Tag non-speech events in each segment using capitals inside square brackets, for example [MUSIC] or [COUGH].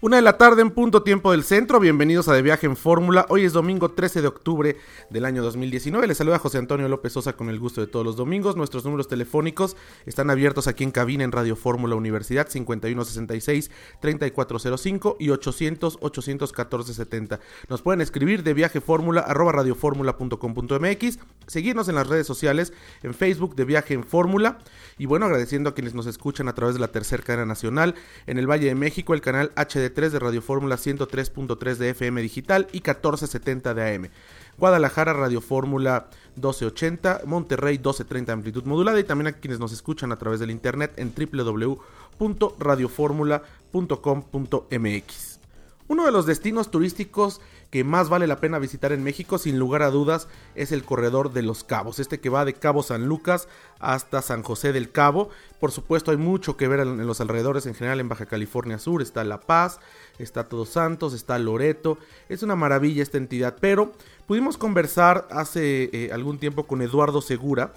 Una de la tarde en punto tiempo del centro, bienvenidos a De Viaje en Fórmula. Hoy es domingo 13 de octubre del año 2019. Les saluda José Antonio López Sosa con el gusto de todos los domingos. Nuestros números telefónicos están abiertos aquí en cabina en Radio Fórmula Universidad 5166-3405 y 800-814-70. Nos pueden escribir de viaje fórmula arroba radioformula.com.mx, seguirnos en las redes sociales, en Facebook de Viaje en Fórmula y bueno, agradeciendo a quienes nos escuchan a través de la tercera cadena nacional en el Valle de México, el canal HD 3 de Radio Fórmula 103.3 de FM digital y 1470 de AM. Guadalajara, Radio Fórmula 1280, Monterrey 1230 amplitud modulada y también a quienes nos escuchan a través del internet en www.radioformula.com.mx. Uno de los destinos turísticos que más vale la pena visitar en México, sin lugar a dudas, es el corredor de los cabos, este que va de Cabo San Lucas hasta San José del Cabo. Por supuesto, hay mucho que ver en los alrededores, en general en Baja California Sur, está La Paz, está Todos Santos, está Loreto, es una maravilla esta entidad, pero pudimos conversar hace eh, algún tiempo con Eduardo Segura,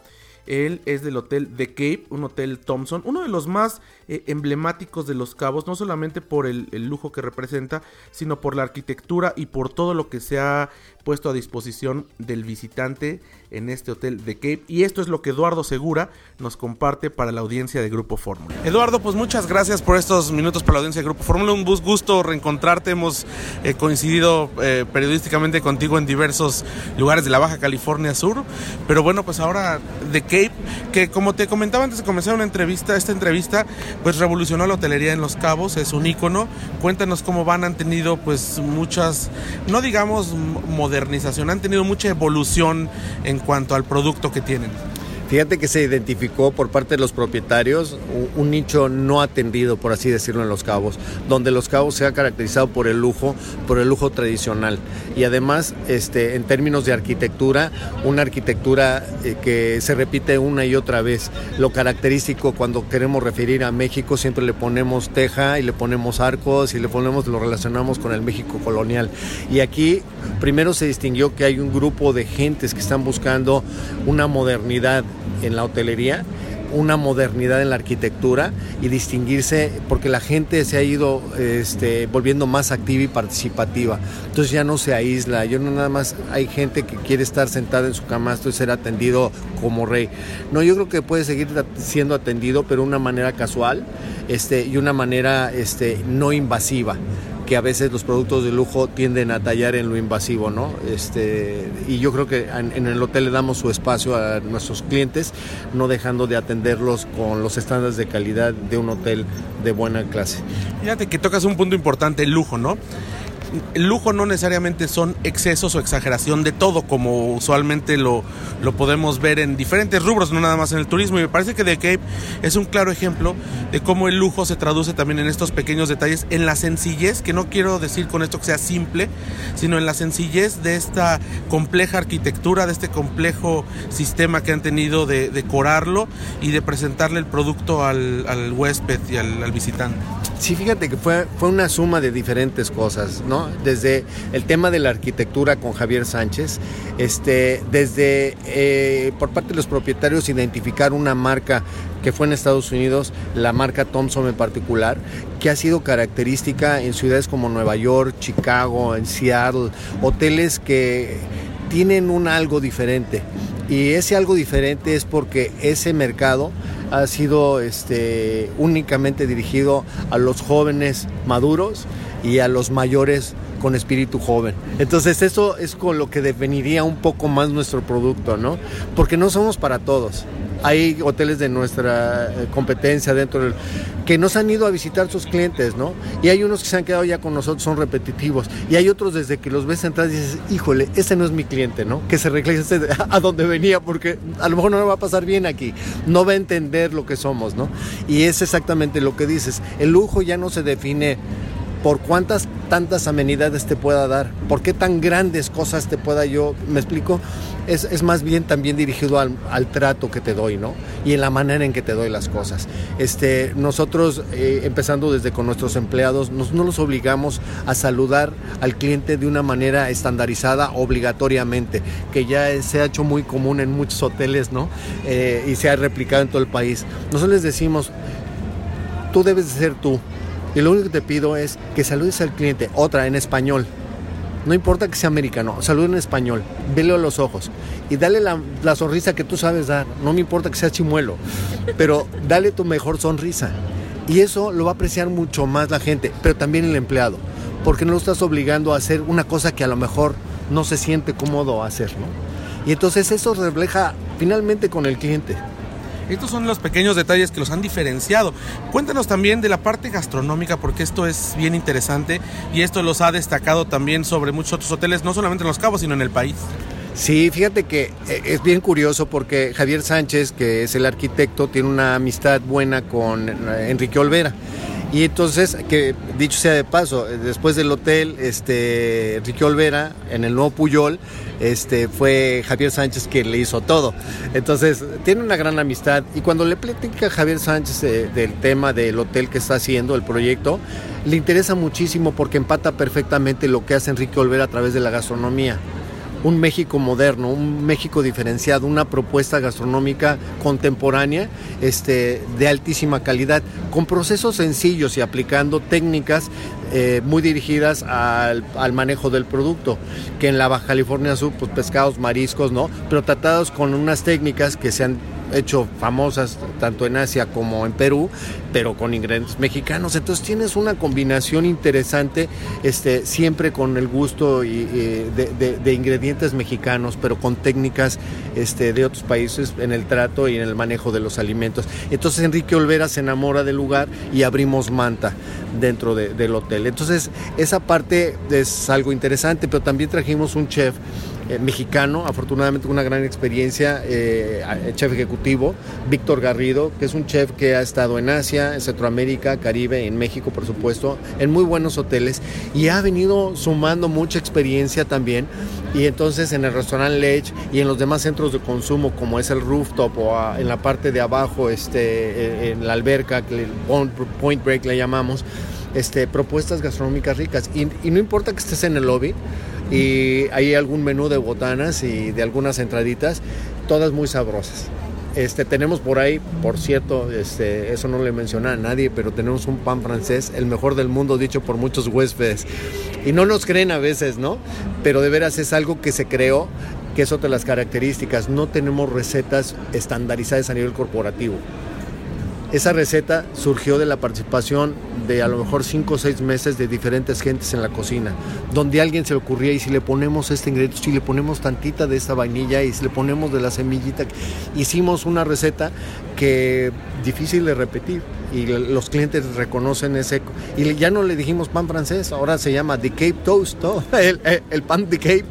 él es del hotel The Cape, un hotel Thompson, uno de los más eh, emblemáticos de los cabos, no solamente por el, el, lujo que representa, sino por la arquitectura y por todo lo que se ha puesto a disposición del visitante en este hotel de Cape. Y esto es lo que Eduardo Segura nos comparte para la audiencia de Grupo Fórmula. Eduardo, pues muchas gracias por estos minutos para la audiencia de Grupo Fórmula. Un gusto reencontrarte. Hemos eh, coincidido eh, periodísticamente contigo en diversos lugares de la Baja California Sur. Pero bueno, pues ahora de Cape, que como te comentaba antes de comenzar una entrevista, esta entrevista pues revolucionó la hotelería en Los Cabos, es un ícono. Cuéntanos cómo van, han tenido pues muchas, no digamos modernización, han tenido mucha evolución en cuanto al producto que tienen. Fíjate que se identificó por parte de los propietarios un, nicho no atendido, por así decirlo, en Los Cabos, donde Los Cabos se ha caracterizado por el lujo, por el lujo tradicional. Y además, este, en términos de arquitectura, una arquitectura eh, que se repite una y otra vez. Lo característico cuando queremos referir a México, siempre le ponemos teja y le ponemos arcos y le ponemos, lo relacionamos con el México colonial. Y aquí, primero se distinguió que hay un grupo de gentes que están buscando una modernidad en la hotelería, una modernidad en la arquitectura y distinguirse porque la gente se ha ido este, volviendo más activa y participativa. Entonces ya no se aísla, yo no nada más hay gente que quiere estar sentada en su camastro y ser atendido como rey. No, yo creo que puede seguir siendo atendido, pero de una manera casual este, y una manera este, no invasiva que a veces los productos de lujo tienden a tallar en lo invasivo, ¿no? Este, y yo creo que en, en, el hotel le damos su espacio a nuestros clientes, no dejando de atenderlos con los estándares de calidad de un hotel de buena clase. Fíjate que tocas un punto importante, el lujo, ¿no? El lujo no necesariamente son excesos o exageración de todo, como usualmente lo, lo podemos ver en diferentes rubros, no nada más en el turismo. Y me parece que The Cape es un claro ejemplo de cómo el lujo se traduce también en estos pequeños detalles, en la sencillez, que no quiero decir con esto que sea simple, sino en la sencillez de esta compleja arquitectura, de este complejo sistema que han tenido de decorarlo y de presentarle el producto al, al huésped y al, al visitante. Sí, fíjate que fue, fue una suma de diferentes cosas, ¿no? Desde el tema de la arquitectura con Javier Sánchez, este, desde eh, por parte de los propietarios identificar una marca que fue en Estados Unidos, la marca Thompson en particular, que ha sido característica en ciudades como Nueva York, Chicago, en Seattle, hoteles que tienen un algo diferente. Y ese algo diferente es porque ese mercado ha sido este, únicamente dirigido a los jóvenes maduros y a los mayores con espíritu joven. Entonces eso es con lo que definiría un poco más nuestro producto, ¿no? Porque no somos para todos. Hay hoteles de nuestra competencia dentro del que nos han ido a visitar sus clientes, ¿no? Y hay unos que se han quedado ya con nosotros, son repetitivos. Y hay otros desde que los ves entrar y dices, híjole, ese no es mi cliente, ¿no? Que se regrese [LAUGHS] a donde venía porque a lo mejor no le va a pasar bien aquí. No va a entender lo que somos, ¿no? Y es exactamente lo que dices. El lujo ya no se define por cuántas tantas amenidades te pueda dar, por qué tan grandes cosas te pueda yo, me explico, es, más bien también dirigido al, trato que te doy, ¿no? Y en la manera en que te doy las cosas. Este, nosotros, eh, empezando desde con nuestros empleados, nos, no los obligamos a saludar al cliente de una manera estandarizada obligatoriamente, que ya se ha hecho muy común en muchos hoteles, ¿no? Eh, y se ha replicado en todo el país. Nosotros les decimos, tú debes de ser tú. Y lo único que te pido es que saludes al cliente, otra en español. No importa que sea americano, saluda en español, vele a los ojos y dale la, sonrisa que tú sabes dar. No me importa que sea chimuelo, pero dale tu mejor sonrisa. Y eso lo va a apreciar mucho más la gente, pero también el empleado, porque no lo estás obligando a hacer una cosa que a lo mejor no se siente cómodo hacer, ¿no? Y entonces eso refleja finalmente con el cliente. Estos son los pequeños detalles que los han diferenciado. Cuéntanos también de la parte gastronómica, porque esto es bien interesante y esto los ha destacado también sobre muchos otros hoteles, no solamente en Los Cabos, sino en el país. Sí, fíjate que eh, es bien curioso porque Javier Sánchez, que es el arquitecto, tiene una amistad buena con eh, Enrique Olvera. Y entonces, que dicho sea de paso, después del hotel, este, Enrique Olvera, en el nuevo Puyol, este, fue Javier Sánchez quien le hizo todo. Entonces, tiene una gran amistad. Y cuando le platica a Javier Sánchez eh, del tema del hotel que está haciendo, el proyecto, le interesa muchísimo porque empata perfectamente lo que hace Enrique Olvera a través de la gastronomía un México moderno, un México diferenciado, una propuesta gastronómica contemporánea este, de altísima calidad, con procesos sencillos y aplicando técnicas eh, muy dirigidas al, manejo del producto, que en la Baja California Sur, pues pescados, mariscos, ¿no? Pero tratados con unas técnicas que se han hecho famosas tanto en Asia como en Perú, pero con ingredientes mexicanos. Entonces tienes una combinación interesante, este, siempre con el gusto y, de, ingredientes mexicanos, pero con técnicas este, de otros países en el trato y en el manejo de los alimentos. Entonces Enrique Olvera se enamora del lugar y abrimos Manta dentro del hotel. Entonces esa parte es algo interesante, pero también trajimos un chef eh, mexicano, afortunadamente con una gran experiencia, eh, chef ejecutivo, Víctor Garrido, que es un chef que ha estado en Asia, en Centroamérica, Caribe, en México, por supuesto, en muy buenos hoteles y ha venido sumando mucha experiencia también. Y entonces en el restaurante Lech y en los demás centros de consumo, como es el rooftop o en la parte de abajo, este, en la alberca, Point Break le llamamos, este, propuestas gastronómicas ricas. Y no importa que estés en el lobby, y hay algún menú de botanas y de algunas entraditas, todas muy sabrosas. Este, tenemos por ahí, por cierto, este, eso no le menciona a nadie, pero tenemos un pan francés, el mejor del mundo, dicho por muchos huéspedes. Y no nos creen a veces, ¿no? Pero de veras es algo que se creó, que es otra de las características. No tenemos recetas estandarizadas a nivel corporativo. Esa receta surgió de la participación de a lo mejor cinco o seis meses de diferentes gentes en la cocina, donde a alguien se le ocurría y si le ponemos este ingrediente, si le ponemos tantita de esta vainilla y si le ponemos de la semillita, hicimos una receta que difícil de repetir y los clientes reconocen ese y ya no le dijimos pan francés ahora se llama the Cape Toast [LAUGHS] el, pan de Cape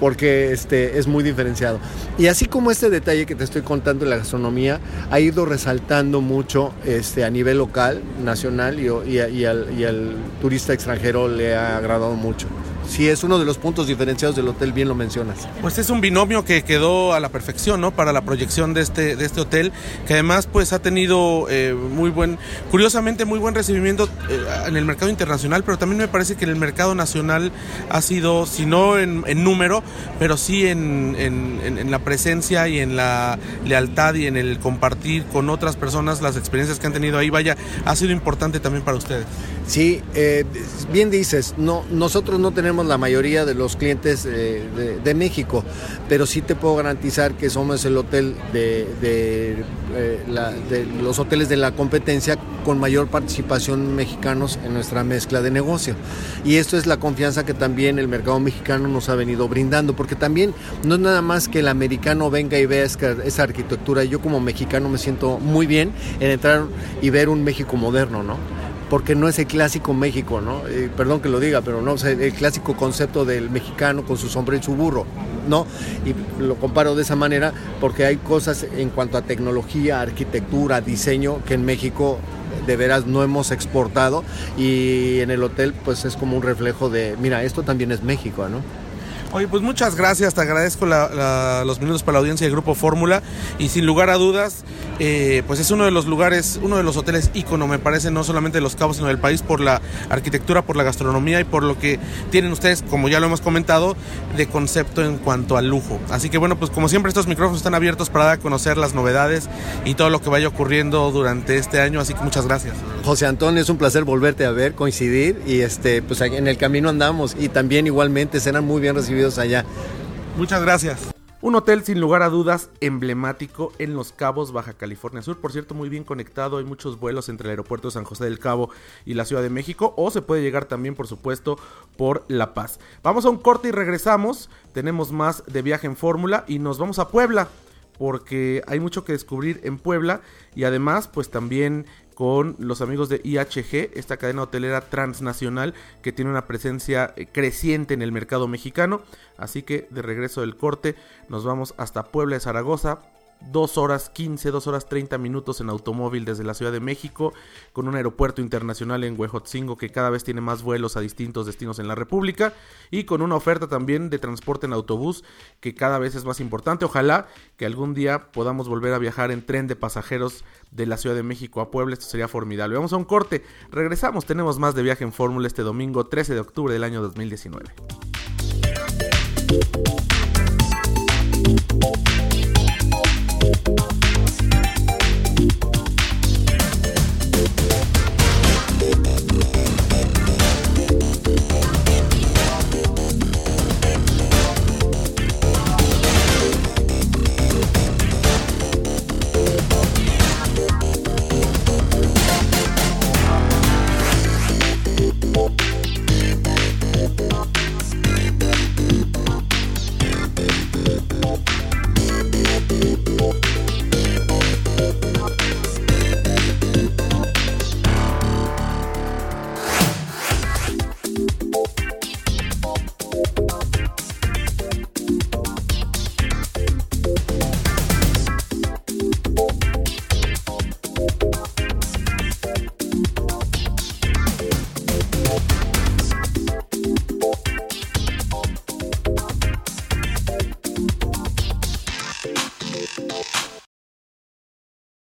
porque este es muy diferenciado. Y así como este detalle que te estoy contando de la gastronomía ha ido resaltando mucho este a nivel local nacional y, al, y al turista extranjero le ha agradado mucho sí es uno de los puntos diferenciados del hotel, bien lo mencionas. Pues es un binomio que quedó a la perfección, ¿no? Para la proyección de este, de este hotel, que además pues ha tenido eh, muy buen, curiosamente muy buen recibimiento eh, en el mercado internacional, pero también me parece que en el mercado nacional ha sido, si no en, número, pero sí en, en, la presencia y en la lealtad y en el compartir con otras personas las experiencias que han tenido ahí, vaya, ha sido importante también para ustedes. Sí, eh, bien dices, no, nosotros no tenemos la mayoría de los clientes eh, de, México, pero sí te puedo garantizar que somos el hotel de, eh, de, los hoteles de la competencia con mayor participación mexicanos en nuestra mezcla de negocio. Y esto es la confianza que también el mercado mexicano nos ha venido brindando, porque también no es nada más que el americano venga y vea esa arquitectura. Yo como mexicano me siento muy bien en entrar y ver un México moderno, ¿no? Porque no es el clásico México, ¿no? Eh, perdón que lo diga, pero no, el clásico concepto del mexicano con su sombrero y su burro, ¿no? Y lo comparo de esa manera porque hay cosas en cuanto a tecnología, arquitectura, diseño, que en México de veras no hemos exportado y en el hotel pues es como un reflejo de, mira, esto también es México, ¿no? Oye, pues muchas gracias, te agradezco los minutos para la audiencia del Grupo Fórmula y sin lugar a dudas, eh, pues es uno de los lugares, uno de los hoteles ícono, me parece, no solamente de Los Cabos, sino del país por la arquitectura, por la gastronomía y por lo que tienen ustedes, como ya lo hemos comentado, de concepto en cuanto al lujo. Así que bueno, pues como siempre estos micrófonos están abiertos para dar a conocer las novedades y todo lo que vaya ocurriendo durante este año, así que muchas gracias. José Antonio, es un placer volverte a ver, coincidir y este, pues en el camino andamos y también igualmente serán muy bien recibidos allá. Muchas gracias. Un hotel sin lugar a dudas emblemático en Los Cabos, Baja California Sur. Por cierto, muy bien conectado. Hay muchos vuelos entre el aeropuerto de San José del Cabo y la Ciudad de México. O se puede llegar también, por supuesto, por La Paz. Vamos a un corte y regresamos. Tenemos más de viaje en fórmula y nos vamos a Puebla. Porque hay mucho que descubrir en Puebla. Y además, pues también con los amigos de IHG, esta cadena hotelera transnacional que tiene una presencia eh, creciente en el mercado mexicano. Así que de regreso del corte nos vamos hasta Puebla de Zaragoza 2 horas 15, 2 horas 30 minutos en automóvil desde la Ciudad de México, con un aeropuerto internacional en Huejotzingo que cada vez tiene más vuelos a distintos destinos en la República y con una oferta también de transporte en autobús que cada vez es más importante. Ojalá que algún día podamos volver a viajar en tren de pasajeros de la Ciudad de México a Puebla, esto sería formidable. Vamos a un corte, regresamos, tenemos más de viaje en Fórmula este domingo 13 de octubre del año 2019. Eu não Thank you